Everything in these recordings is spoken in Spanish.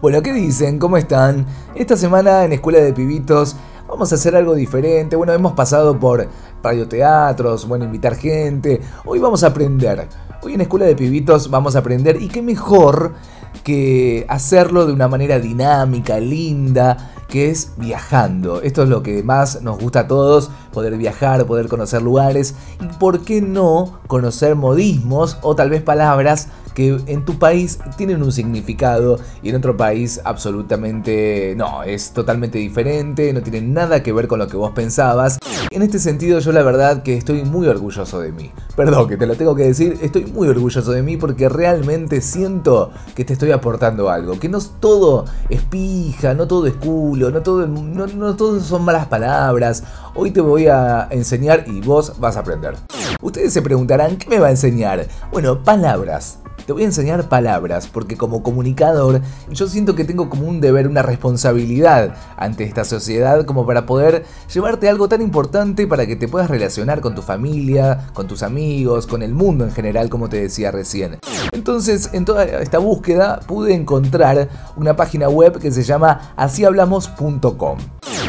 Bueno, ¿qué dicen? ¿Cómo están? Esta semana en Escuela de Pibitos vamos a hacer algo diferente. Bueno, hemos pasado por radioteatros, bueno, invitar gente. Hoy vamos a aprender. Hoy en Escuela de Pibitos vamos a aprender y qué mejor que hacerlo de una manera dinámica, linda, que es viajando. Esto es lo que más nos gusta a todos, poder viajar, poder conocer lugares y por qué no conocer modismos o tal vez palabras que en tu país tienen un significado y en otro país absolutamente no, es totalmente diferente, no tiene nada que ver con lo que vos pensabas. En este sentido yo la verdad que estoy muy orgulloso de mí. Perdón que te lo tengo que decir, estoy muy orgulloso de mí porque realmente siento que te estoy aportando algo, que no todo es pija, no todo es culo, no todo, no, no son malas palabras. Hoy te voy a enseñar y vos vas a aprender. Ustedes se preguntarán, ¿qué me va a enseñar? Bueno, palabras. Te voy a enseñar palabras porque como comunicador yo siento que tengo como un deber, una responsabilidad ante esta sociedad como para poder llevarte algo tan importante para que te puedas relacionar con tu familia, con tus amigos, con el mundo en general como te decía recién. Entonces en toda esta búsqueda pude encontrar una página web que se llama asíhablamos.com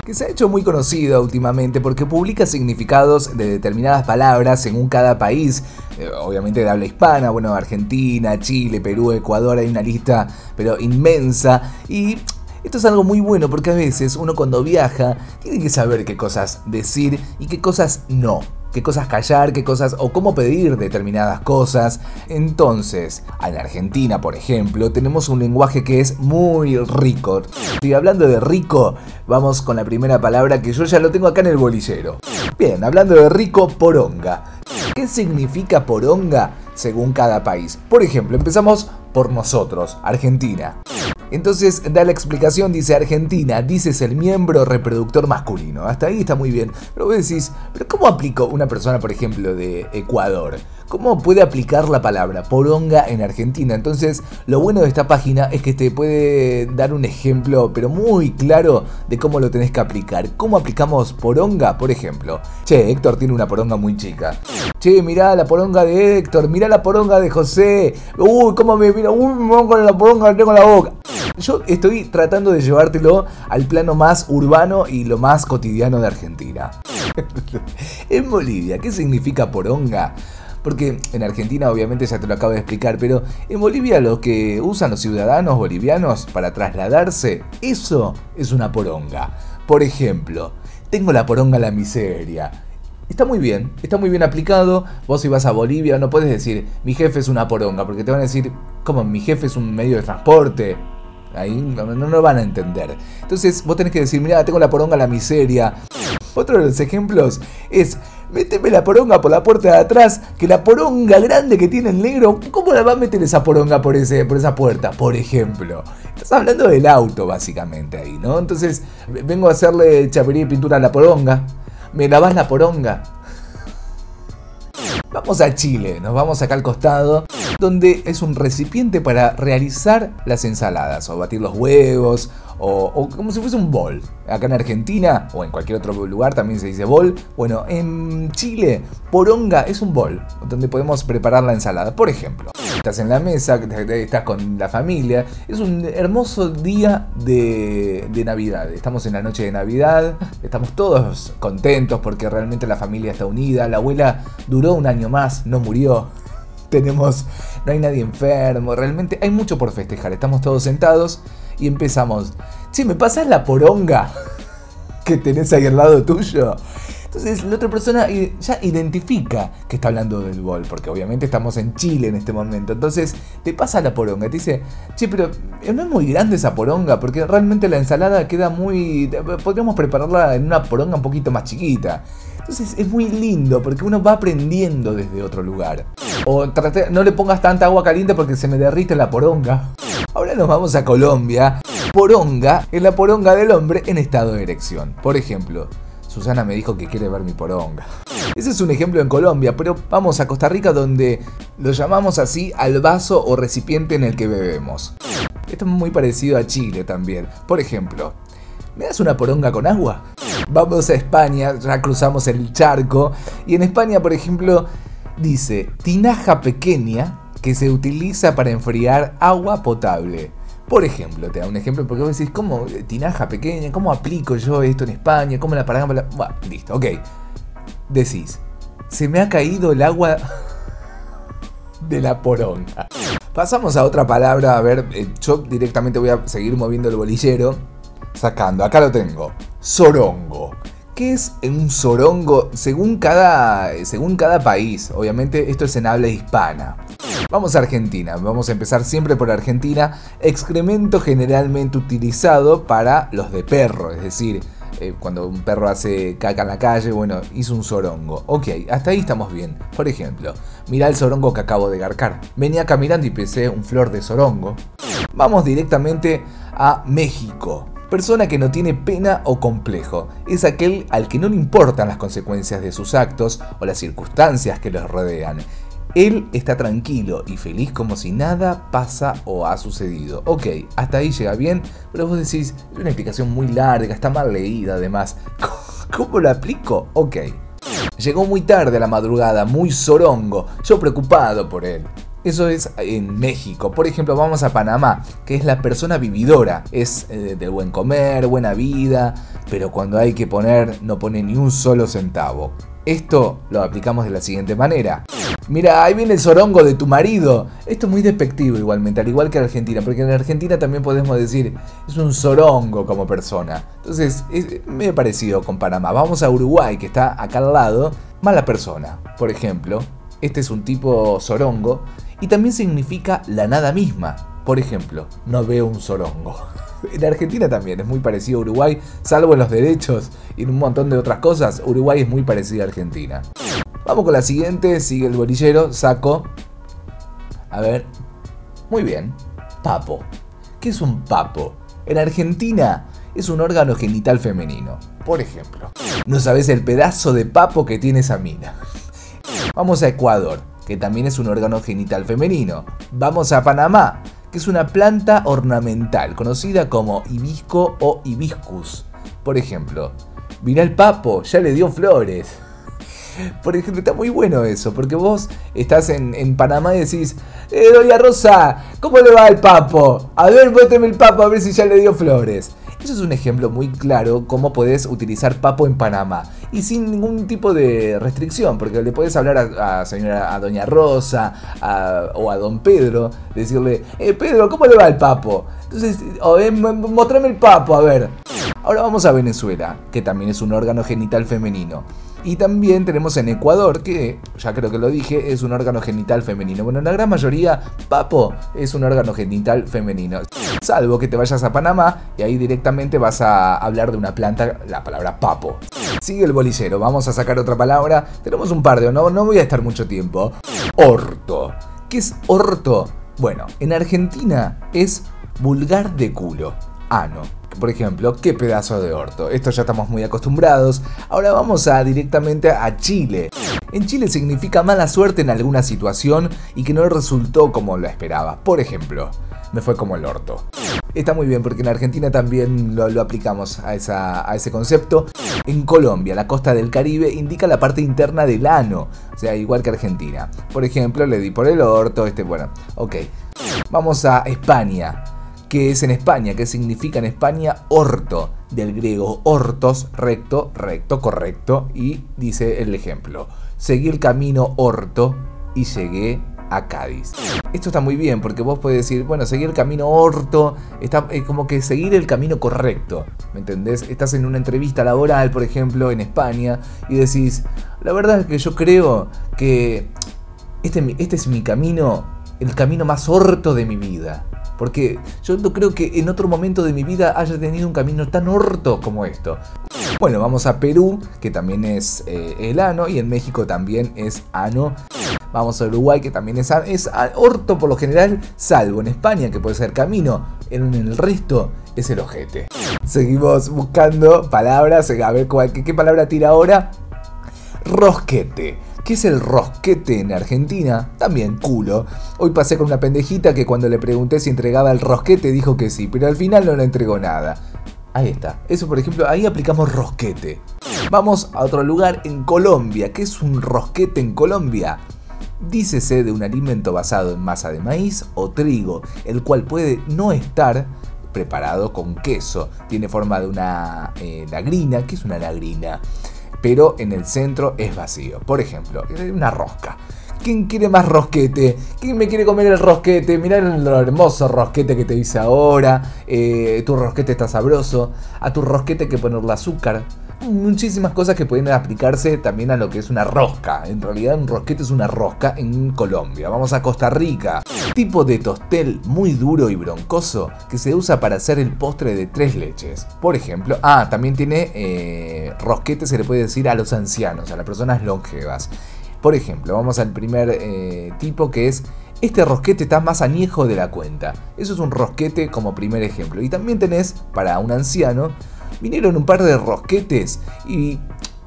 que se ha hecho muy conocida últimamente porque publica significados de determinadas palabras según cada país, obviamente de habla hispana, bueno, Argentina, Chile, Perú, Ecuador, hay una lista pero inmensa y esto es algo muy bueno porque a veces uno cuando viaja tiene que saber qué cosas decir y qué cosas no qué cosas callar, qué cosas o cómo pedir determinadas cosas. Entonces, en Argentina, por ejemplo, tenemos un lenguaje que es muy rico. Y hablando de rico, vamos con la primera palabra que yo ya lo tengo acá en el bolillero. Bien, hablando de rico, poronga. ¿Qué significa poronga según cada país? Por ejemplo, empezamos por nosotros, Argentina. Entonces da la explicación, dice Argentina, dices el miembro reproductor masculino. Hasta ahí está muy bien. Pero vos decís, ¿pero cómo aplico una persona, por ejemplo, de Ecuador? ¿Cómo puede aplicar la palabra poronga en Argentina? Entonces, lo bueno de esta página es que te puede dar un ejemplo, pero muy claro, de cómo lo tenés que aplicar. ¿Cómo aplicamos poronga? Por ejemplo, che, Héctor tiene una poronga muy chica. Che, mirá la poronga de Héctor, mirá la poronga de José. Uy, cómo me mira, uy, me con la poronga, tengo la boca. Yo estoy tratando de llevártelo al plano más urbano y lo más cotidiano de Argentina. en Bolivia, ¿qué significa poronga? Porque en Argentina obviamente ya te lo acabo de explicar, pero en Bolivia lo que usan los ciudadanos bolivianos para trasladarse, eso es una poronga. Por ejemplo, tengo la poronga a la miseria. Está muy bien, está muy bien aplicado. Vos si vas a Bolivia no puedes decir, mi jefe es una poronga, porque te van a decir, ¿cómo? Mi jefe es un medio de transporte. Ahí no, lo van a entender. Entonces vos tenés que decir, mira, tengo la poronga la miseria. Otro de los ejemplos es, méteme la poronga por la puerta de atrás, que la poronga grande que tiene el negro, ¿cómo la va a meter esa poronga por, ese, por esa puerta? Por ejemplo. Estás hablando del auto, básicamente, ahí, ¿no? Entonces, vengo a hacerle chapería y pintura a la poronga. ¿Me lavas la poronga? Vamos a Chile, nos vamos acá al costado, donde es un recipiente para realizar las ensaladas o batir los huevos o, como si fuese un bol. Acá en Argentina o en cualquier otro lugar también se dice bol. Bueno, en Chile, poronga es un bol donde podemos preparar la ensalada. Por ejemplo, estás en la mesa, estás con la familia. Es un hermoso día de, Navidad. Estamos en la noche de Navidad, estamos todos contentos porque realmente la familia está unida. La abuela duró un año más, no murió tenemos, no hay nadie enfermo, realmente hay mucho por festejar, estamos todos sentados y empezamos. Che, ¿me pasas la poronga que tenés ahí al lado tuyo? Entonces la otra persona ya identifica que está hablando del bol, porque obviamente estamos en Chile en este momento. Entonces te pasa la poronga, te dice, che, pero no es muy grande esa poronga, porque realmente la ensalada queda muy... Podríamos prepararla en una poronga un poquito más chiquita. Entonces es muy lindo porque uno va aprendiendo desde otro lugar. O no le pongas tanta agua caliente porque se me derrite la poronga. Ahora nos vamos a Colombia. Poronga es la poronga del hombre en estado de erección. Por ejemplo, Susana me dijo que quiere ver mi poronga. Ese es un ejemplo en Colombia, pero vamos a Costa Rica donde lo llamamos así al vaso o recipiente en el que bebemos. Esto es muy parecido a Chile también. Por ejemplo, ¿me das una poronga con agua? Vamos a España, ya cruzamos el charco, y en España, por ejemplo, dice tinaja pequeña que se utiliza para enfriar agua potable. Por ejemplo, te da un ejemplo porque vos decís, ¿cómo tinaja pequeña? ¿Cómo aplico yo esto en España? ¿Cómo la paramos? Bueno, listo, ok. Decís, se me ha caído el agua de la poronga. Pasamos a otra palabra, a ver, eh, yo directamente voy a seguir moviendo el bolillero, sacando, acá lo tengo, sorongo. ¿Qué es un sorongo? Según cada, según cada país, obviamente esto es en habla hispana. Vamos a Argentina, vamos a empezar siempre por Argentina, excremento generalmente utilizado para los de perro, es decir, eh, cuando un perro hace caca en la calle, bueno, hizo un sorongo. Ok, hasta ahí estamos bien. Por ejemplo, mira el sorongo que acabo de garcar. Venía caminando y pisé un flor de sorongo. Vamos directamente a México. Persona que no tiene pena o complejo. Es aquel al que no le importan las consecuencias de sus actos o las circunstancias que los rodean. Él está tranquilo y feliz como si nada pasa o ha sucedido. Ok, hasta ahí llega bien, pero vos decís, es una explicación muy larga, está mal leída además. ¿Cómo lo aplico? Ok. Llegó muy tarde a la madrugada, muy sorongo, yo preocupado por él. Eso es en México. Por ejemplo, vamos a Panamá, que es la persona vividora. Es eh, de buen comer, buena vida, pero cuando hay que poner, no pone ni un solo centavo. Esto lo aplicamos de la siguiente manera. Mira, ahí viene el sorongo de tu marido. Esto es muy despectivo igualmente, al igual que en Argentina, porque en Argentina también podemos decir, es un sorongo como persona. Entonces, es medio parecido con Panamá. Vamos a Uruguay, que está acá al lado. Mala persona, por ejemplo. Este es un tipo sorongo y también significa la nada misma. Por ejemplo, no veo un sorongo. En Argentina también es muy parecido a Uruguay, salvo en los derechos y en un montón de otras cosas. Uruguay es muy parecido a Argentina. Vamos con la siguiente, sigue el bolillero, saco. A ver. Muy bien. Papo. ¿Qué es un papo? En Argentina es un órgano genital femenino. Por ejemplo, no sabes el pedazo de papo que tiene esa mina. Vamos a Ecuador, que también es un órgano genital femenino. Vamos a Panamá, que es una planta ornamental conocida como hibisco o hibiscus. Por ejemplo, mira el papo, ya le dio flores. Por ejemplo, está muy bueno eso, porque vos estás en, Panamá y decís, eh, Doña Rosa, ¿cómo le va al papo? A ver, bóteme el papo a ver si ya le dio flores. Eso es un ejemplo muy claro cómo podés utilizar papo en Panamá y sin ningún tipo de restricción, porque le podés hablar a, señora, a doña Rosa o a don Pedro, decirle, eh, Pedro, ¿cómo le va el papo? Entonces, eh, mostrame el papo, a ver. Ahora vamos a Venezuela, que también es un órgano genital femenino. Y también tenemos en Ecuador, que ya creo que lo dije, es un órgano genital femenino. Bueno, la gran mayoría, papo es un órgano genital femenino. Salvo que te vayas a Panamá y ahí directamente vas a hablar de una planta, la palabra papo. Sigue el bolillero, vamos a sacar otra palabra. Tenemos un par de, no, no voy a estar mucho tiempo. Orto. ¿Qué es orto? Bueno, en Argentina es vulgar de culo. Ano por ejemplo, qué pedazo de orto. Esto ya estamos muy acostumbrados. Ahora vamos a directamente a Chile. En Chile significa mala suerte en alguna situación y que no resultó como lo esperaba. Por ejemplo, me fue como el orto. Está muy bien porque en Argentina también lo, aplicamos a, a, ese concepto. En Colombia, la costa del Caribe indica la parte interna del ano, o sea, igual que Argentina. Por ejemplo, le di por el orto, este, bueno, ok. Vamos a España que es en España, que significa en España orto, del griego ortos, recto, recto, correcto, y dice el ejemplo, seguí el camino orto y llegué a Cádiz. Esto está muy bien porque vos podés decir, bueno, seguir el camino orto, está es como que seguir el camino correcto, ¿me entendés? Estás en una entrevista laboral, por ejemplo, en España, y decís, la verdad es que yo creo que este, este es mi camino, el camino más orto de mi vida. Porque yo no creo que en otro momento de mi vida haya tenido un camino tan orto como esto. Bueno, vamos a Perú, que también es eh, el ano, y en México también es ano. Vamos a Uruguay, que también es, es orto por lo general, salvo en España, que puede ser camino. En el resto es el ojete. Seguimos buscando palabras, a ver qué, qué palabra tira ahora. Rosquete. ¿Qué es el rosquete en Argentina? También culo. Hoy pasé con una pendejita que cuando le pregunté si entregaba el rosquete dijo que sí, pero al final no le entregó nada. Ahí está. Eso, por ejemplo, ahí aplicamos rosquete. Vamos a otro lugar en Colombia. ¿Qué es un rosquete en Colombia? Dícese de un alimento basado en masa de maíz o trigo, el cual puede no estar preparado con queso. Tiene forma de una eh, lagrina. ¿Qué es una lagrina? Pero en el centro es vacío. Por ejemplo, una rosca. ¿Quién quiere más rosquete? ¿Quién me quiere comer el rosquete? Mirá el hermoso rosquete que te hice ahora. Eh, tu rosquete está sabroso. A tu rosquete hay que ponerle azúcar. Muchísimas cosas que pueden aplicarse también a lo que es una rosca. En realidad un rosquete es una rosca en Colombia. Vamos a Costa Rica. Tipo de tostel muy duro y broncoso que se usa para hacer el postre de tres leches. Por ejemplo, ah, también tiene eh, rosquete, se le puede decir a los ancianos, a las personas longevas. Por ejemplo, vamos al primer eh, tipo que es este rosquete está más añejo de la cuenta. Eso es un rosquete como primer ejemplo. Y también tenés, para un anciano, vinieron un par de rosquetes y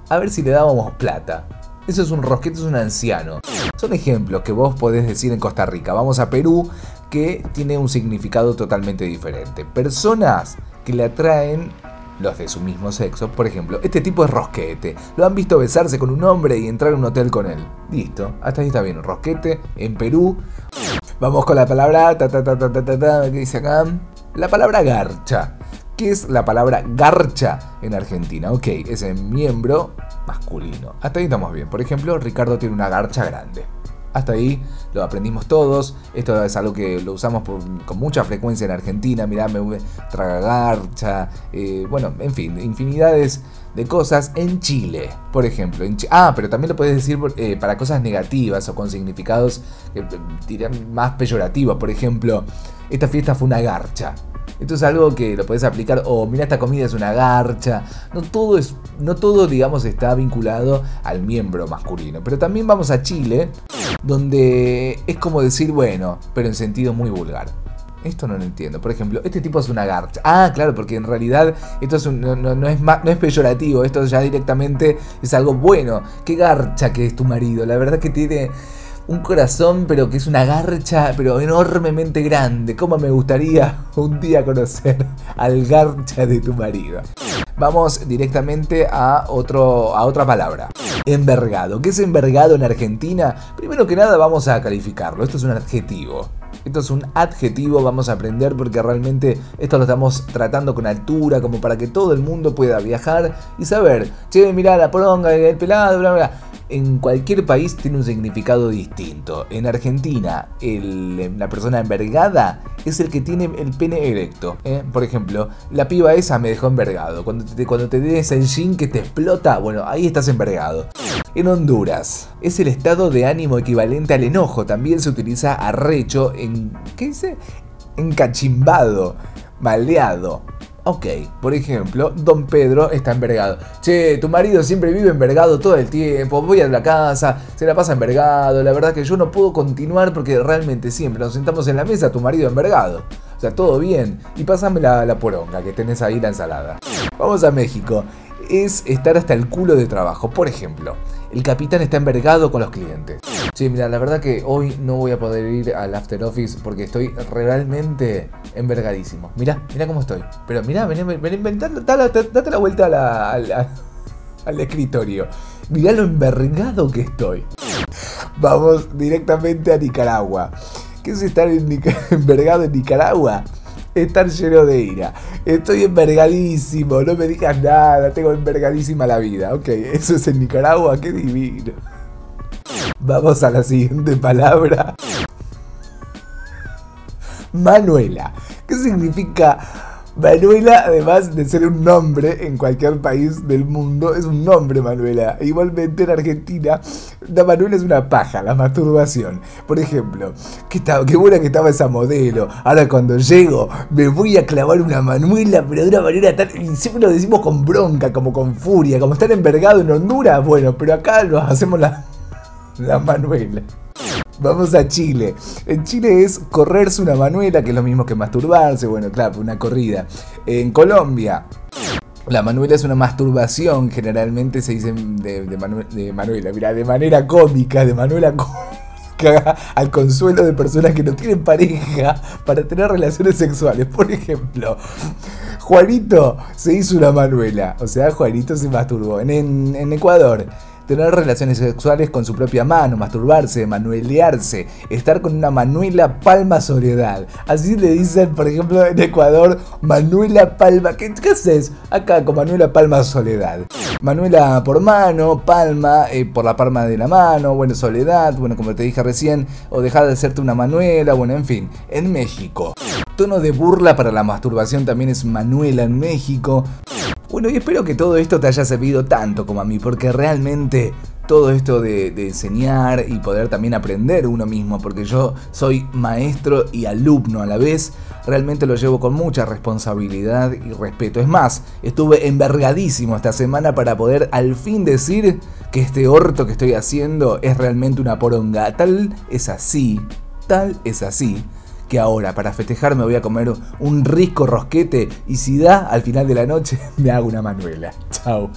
a ver si le dábamos plata. Eso es un rosquete, es un anciano. Son ejemplos que vos podés decir en Costa Rica. Vamos a Perú, que tiene un significado totalmente diferente. Personas que le atraen los de su mismo sexo. Por ejemplo, este tipo es rosquete. Lo han visto besarse con un hombre y entrar a un hotel con él. Listo, hasta ahí está bien. Rosquete en Perú. Vamos con la palabra. Ta, ta, ta, ta, ta, ta, ¿Qué dice acá? La palabra garcha. ¿Qué es la palabra garcha en Argentina? Ok, es el miembro masculino. Hasta ahí estamos bien. Por ejemplo, Ricardo tiene una garcha grande. Hasta ahí lo aprendimos todos. Esto es algo que lo usamos con mucha frecuencia en Argentina. Mirá, me tragagarcha. Eh, bueno, en fin, infinidades de cosas en Chile, por ejemplo. ah, pero también lo puedes decir eh, para cosas negativas o con significados dirán más peyorativos. Por ejemplo, esta fiesta fue una garcha. Esto es algo que lo puedes aplicar, o mira, esta comida es una garcha. No todo, es, no todo, digamos, está vinculado al miembro masculino. Pero también vamos a Chile, donde es como decir, bueno, pero en sentido muy vulgar. Esto no lo entiendo. Por ejemplo, este tipo es una garcha. Ah, claro, porque en realidad esto es no, no, es no es peyorativo. Esto ya directamente es algo bueno. Qué garcha que es tu marido. La verdad que tiene un corazón, pero que es una garcha, pero enormemente grande. ¿Cómo me gustaría un día conocer al garcha de tu marido? Vamos directamente a, otro, a otra palabra. Envergado. ¿Qué es envergado en Argentina? Primero que nada vamos a calificarlo. Esto es un adjetivo. Esto es un adjetivo, vamos a aprender porque realmente esto lo estamos tratando con altura, como para que todo el mundo pueda viajar y saber, che, mirá la poronga, el pelado, bla, bla en cualquier país tiene un significado distinto. En Argentina, la persona envergada es el que tiene el pene erecto. ¿eh? Por ejemplo, la piba esa me dejó envergado. Cuando te, cuando te des el jean que te explota, bueno, ahí estás envergado. En Honduras, es el estado de ánimo equivalente al enojo. También se utiliza arrecho en. ¿Qué dice? Encachimbado, maleado. Ok, por ejemplo, don Pedro está envergado. Che, tu marido siempre vive envergado todo el tiempo, voy a la casa, se la pasa envergado, la verdad que yo no puedo continuar porque realmente siempre nos sentamos en la mesa, tu marido envergado. O sea, todo bien. Y pásame la, la poronga que tenés ahí la ensalada. Vamos a México. Es estar hasta el culo de trabajo. Por ejemplo, el capitán está envergado con los clientes. Sí, mira, la verdad que hoy no voy a poder ir al after office porque estoy realmente envergadísimo. Mira, mira cómo estoy. Pero mira, ven, ven, ven, date, la vuelta al escritorio. Mirá lo envergado que estoy. Vamos directamente a Nicaragua. ¿Qué es estar envergado en Nicaragua? Estar lleno de ira. Estoy envergadísimo, no me digas nada, tengo envergadísima la vida. Ok, eso es en Nicaragua, qué divino. Vamos a la siguiente palabra. Manuela. ¿Qué significa Manuela, además de ser un nombre en cualquier país del mundo, es un nombre Manuela. Igualmente en Argentina, la Manuela es una paja, la masturbación. Por ejemplo, qué, qué buena que estaba esa modelo. Ahora cuando llego, me voy a clavar una Manuela, pero de una manera tan. Y siempre lo decimos con bronca, como con furia, como estar envergado en Honduras. Bueno, pero acá lo hacemos la, la Manuela. Vamos a Chile. En Chile es correrse una manuela, que es lo mismo que masturbarse. Bueno, claro, una corrida. En Colombia, la manuela es una masturbación, generalmente se dice de, Manuela, mira, de manera cómica, de Manuela cómica, al consuelo de personas que no tienen pareja para tener relaciones sexuales. Por ejemplo, Juanito se hizo una manuela, o sea, Juanito se masturbó. En Ecuador tener relaciones sexuales con su propia mano, masturbarse, manuelearse, estar con una Manuela Palma Soledad. Así le dicen, por ejemplo, en Ecuador, Manuela Palma. ¿Qué, qué haces acá con Manuela Palma Soledad? Manuela por mano, Palma eh, por la palma de la mano, bueno, Soledad, bueno, como te dije recién, o dejar de hacerte una Manuela, bueno, en fin, en México. Tono de burla para la masturbación también es Manuela en México. Bueno, y espero que todo esto te haya servido tanto como a mí, porque realmente todo esto de, enseñar y poder también aprender uno mismo, porque yo soy maestro y alumno a la vez, realmente lo llevo con mucha responsabilidad y respeto. Es más, estuve envergadísimo esta semana para poder al fin decir que este orto que estoy haciendo es realmente una poronga. Tal es así, tal es así que ahora para festejar me voy a comer un rico rosquete y si da al final de la noche me hago una manuela. Chao.